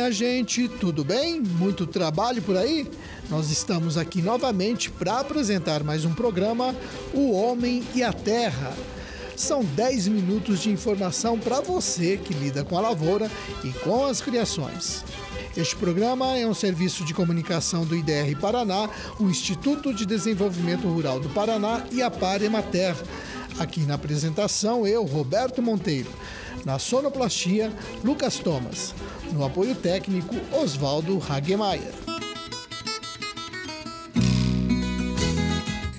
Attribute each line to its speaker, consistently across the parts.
Speaker 1: minha gente, tudo bem? Muito trabalho por aí? Nós estamos aqui novamente para apresentar mais um programa, O Homem e a Terra. São 10 minutos de informação para você que lida com a lavoura e com as criações. Este programa é um serviço de comunicação do IDR Paraná, o Instituto de Desenvolvimento Rural do Paraná e a Par Emater. Aqui na apresentação, eu, Roberto Monteiro. Na sonoplastia, Lucas Thomas. No apoio técnico, Oswaldo Hagemeyer.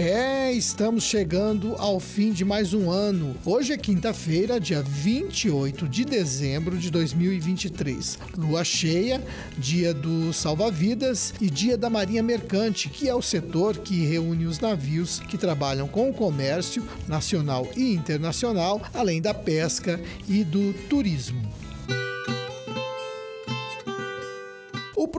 Speaker 1: É, estamos chegando ao fim de mais um ano. Hoje é quinta-feira, dia 28 de dezembro de 2023. Lua cheia, dia do salva-vidas e dia da Marinha Mercante, que é o setor que reúne os navios que trabalham com o comércio nacional e internacional, além da pesca e do turismo.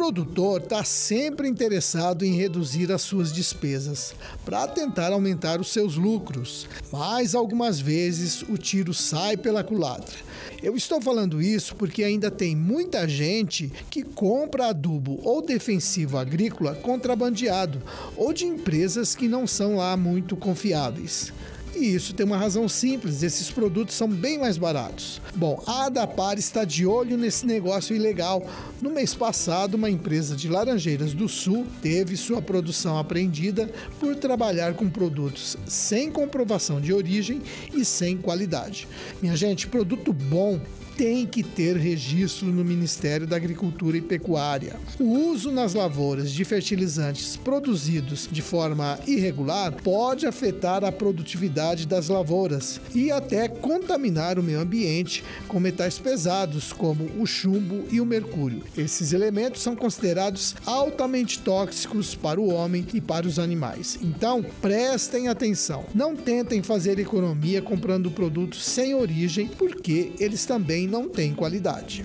Speaker 1: Produtor está sempre interessado em reduzir as suas despesas para tentar aumentar os seus lucros, mas algumas vezes o tiro sai pela culatra. Eu estou falando isso porque ainda tem muita gente que compra adubo ou defensivo agrícola contrabandeado ou de empresas que não são lá muito confiáveis. E isso tem uma razão simples: esses produtos são bem mais baratos. Bom, a Adapar está de olho nesse negócio ilegal. No mês passado, uma empresa de Laranjeiras do Sul teve sua produção apreendida por trabalhar com produtos sem comprovação de origem e sem qualidade. Minha gente, produto bom tem que ter registro no Ministério da Agricultura e Pecuária. O uso nas lavouras de fertilizantes produzidos de forma irregular pode afetar a produtividade das lavouras e até contaminar o meio ambiente com metais pesados como o chumbo e o mercúrio. Esses elementos são considerados altamente tóxicos para o homem e para os animais. Então, prestem atenção. Não tentem fazer economia comprando produtos sem origem, porque eles também não tem qualidade.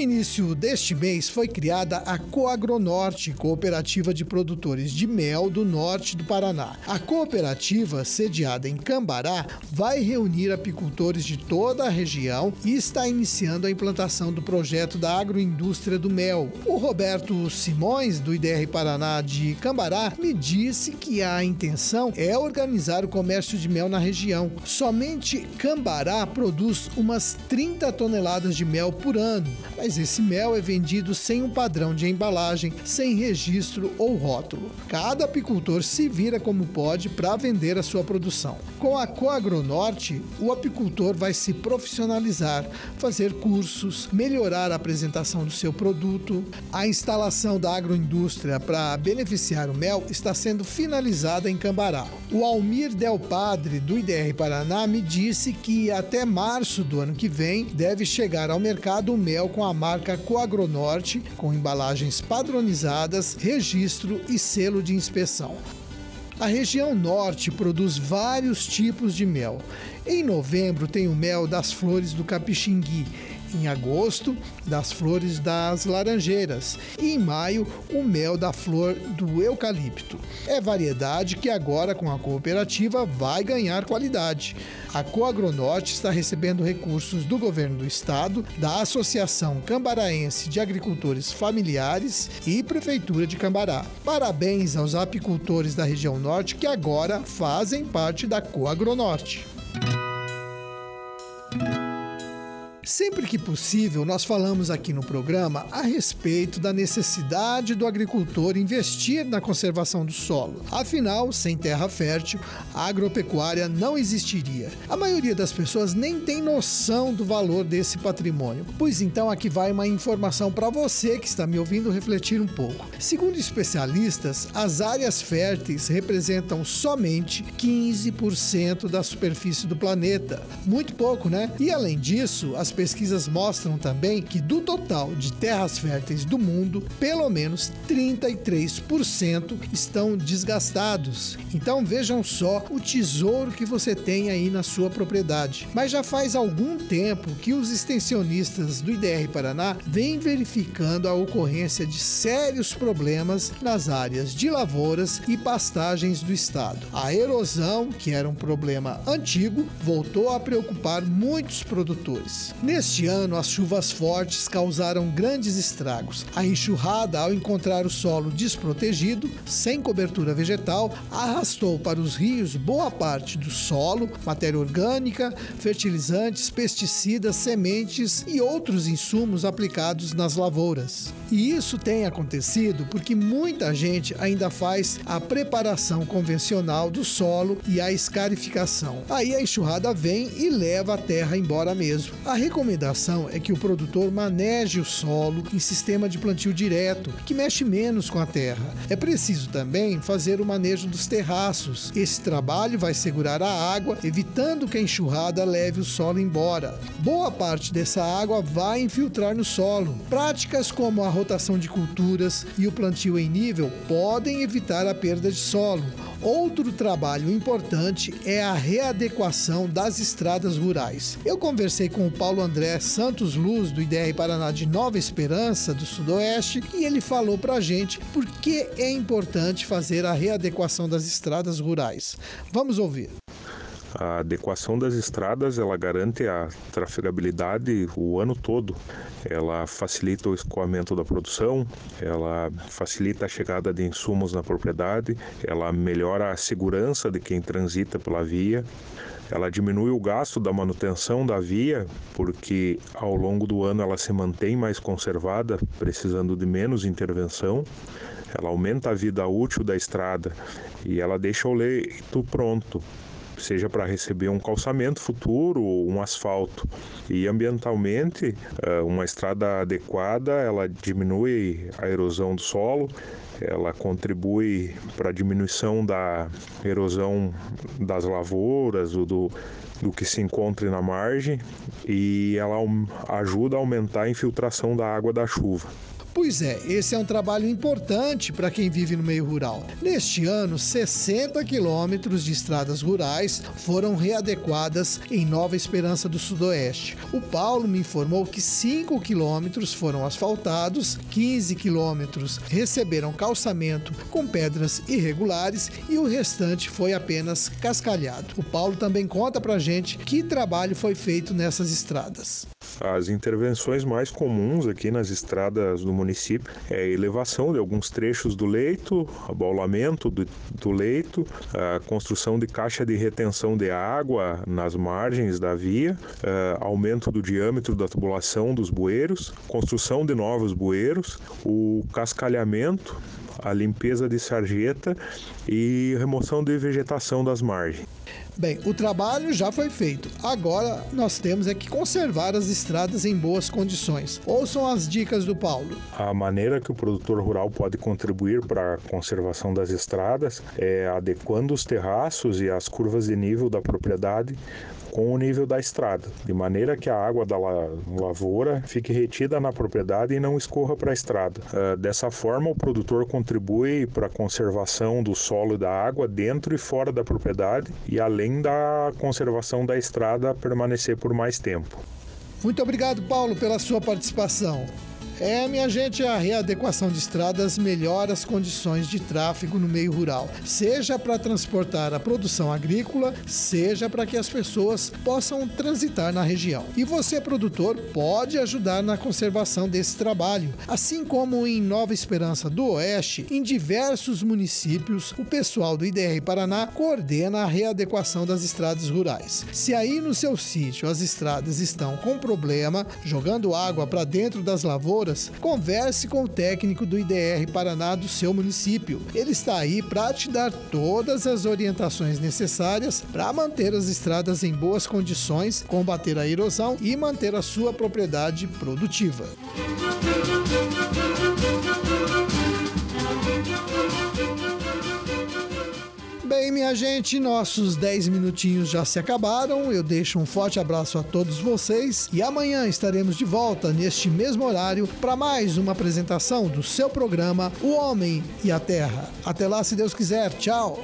Speaker 1: Início deste mês foi criada a Coagronorte, cooperativa de produtores de mel do norte do Paraná. A cooperativa, sediada em Cambará, vai reunir apicultores de toda a região e está iniciando a implantação do projeto da agroindústria do mel. O Roberto Simões, do IDR Paraná de Cambará, me disse que a intenção é organizar o comércio de mel na região. Somente Cambará produz umas 30 toneladas de mel por ano, mas mas esse mel é vendido sem um padrão de embalagem, sem registro ou rótulo. Cada apicultor se vira como pode para vender a sua produção. Com a Coagronorte, o apicultor vai se profissionalizar, fazer cursos, melhorar a apresentação do seu produto. A instalação da agroindústria para beneficiar o mel está sendo finalizada em Cambará. O Almir Del Padre, do IDR Paraná, me disse que até março do ano que vem deve chegar ao mercado o mel com a marca Coagronorte, com embalagens padronizadas, registro e selo de inspeção. A região norte produz vários tipos de mel. Em novembro tem o mel das flores do capixingui, em agosto, das flores das laranjeiras e em maio, o mel da flor do eucalipto. É variedade que agora com a cooperativa vai ganhar qualidade. A Coagronorte está recebendo recursos do governo do estado, da Associação Cambaraense de Agricultores Familiares e Prefeitura de Cambará. Parabéns aos apicultores da região norte que agora fazem parte da Coagronorte. Sempre que possível, nós falamos aqui no programa a respeito da necessidade do agricultor investir na conservação do solo. Afinal, sem terra fértil, a agropecuária não existiria. A maioria das pessoas nem tem noção do valor desse patrimônio. Pois então, aqui vai uma informação para você que está me ouvindo refletir um pouco. Segundo especialistas, as áreas férteis representam somente 15% da superfície do planeta. Muito pouco, né? E além disso, as pesquisas mostram também que do total de terras férteis do mundo, pelo menos 33% estão desgastados. Então vejam só o tesouro que você tem aí na sua propriedade. Mas já faz algum tempo que os extensionistas do IDR Paraná vêm verificando a ocorrência de sérios problemas nas áreas de lavouras e pastagens do estado. A erosão, que era um problema antigo, voltou a preocupar muitos produtores. Neste ano, as chuvas fortes causaram grandes estragos. A enxurrada, ao encontrar o solo desprotegido, sem cobertura vegetal, arrastou para os rios boa parte do solo, matéria orgânica, fertilizantes, pesticidas, sementes e outros insumos aplicados nas lavouras. E isso tem acontecido porque muita gente ainda faz a preparação convencional do solo e a escarificação. Aí a enxurrada vem e leva a terra embora mesmo. A recomendação é que o produtor maneje o solo em sistema de plantio direto, que mexe menos com a terra. É preciso também fazer o manejo dos terraços. Esse trabalho vai segurar a água, evitando que a enxurrada leve o solo embora. Boa parte dessa água vai infiltrar no solo. Práticas como a rotação de culturas e o plantio em nível podem evitar a perda de solo. Outro trabalho importante é a readequação das estradas rurais. Eu conversei com o Paulo André Santos Luz, do IDR Paraná de Nova Esperança, do Sudoeste, e ele falou para a gente por que é importante fazer a readequação das estradas rurais. Vamos ouvir.
Speaker 2: A adequação das estradas ela garante a trafegabilidade o ano todo. Ela facilita o escoamento da produção, ela facilita a chegada de insumos na propriedade, ela melhora a segurança de quem transita pela via. Ela diminui o gasto da manutenção da via, porque ao longo do ano ela se mantém mais conservada, precisando de menos intervenção. Ela aumenta a vida útil da estrada e ela deixa o leito pronto seja para receber um calçamento futuro ou um asfalto. E ambientalmente, eh, uma estrada adequada, ela diminui a erosão do solo, ela contribui para a diminuição da erosão das lavouras, do, do que se encontre na margem e ela ajuda a aumentar a infiltração da água da chuva.
Speaker 1: Pois é, esse é um trabalho importante para quem vive no meio rural. Neste ano, 60 quilômetros de estradas rurais foram readequadas em Nova Esperança do Sudoeste. O Paulo me informou que 5 quilômetros foram asfaltados, 15 quilômetros receberam calçamento com pedras irregulares e o restante foi apenas cascalhado. O Paulo também conta pra gente que trabalho foi feito nessas estradas.
Speaker 2: As intervenções mais comuns aqui nas estradas do município. É a elevação de alguns trechos do leito, abaulamento do, do leito, a construção de caixa de retenção de água nas margens da via, aumento do diâmetro da tubulação dos bueiros, construção de novos bueiros, o cascalhamento, a limpeza de sarjeta e remoção de vegetação das margens.
Speaker 1: Bem, o trabalho já foi feito. Agora nós temos é que conservar as estradas em boas condições. Ouçam as dicas do Paulo.
Speaker 2: A maneira que o produtor rural pode contribuir para a conservação das estradas é adequando os terraços e as curvas de nível da propriedade com o nível da estrada, de maneira que a água da lavoura fique retida na propriedade e não escorra para a estrada. Uh, dessa forma, o produtor contribui para a conservação do solo e da água dentro e fora da propriedade e além da conservação da estrada permanecer por mais tempo.
Speaker 1: Muito obrigado, Paulo, pela sua participação. É, minha gente, a readequação de estradas melhora as condições de tráfego no meio rural, seja para transportar a produção agrícola, seja para que as pessoas possam transitar na região. E você, produtor, pode ajudar na conservação desse trabalho, assim como em Nova Esperança do Oeste, em diversos municípios, o pessoal do IDR Paraná coordena a readequação das estradas rurais. Se aí no seu sítio as estradas estão com problema, jogando água para dentro das lavouras, converse com o técnico do IDR Paraná do seu município. Ele está aí para te dar todas as orientações necessárias para manter as estradas em boas condições, combater a erosão e manter a sua propriedade produtiva. Minha gente, nossos 10 minutinhos já se acabaram. Eu deixo um forte abraço a todos vocês e amanhã estaremos de volta neste mesmo horário para mais uma apresentação do seu programa O Homem e a Terra. Até lá, se Deus quiser. Tchau.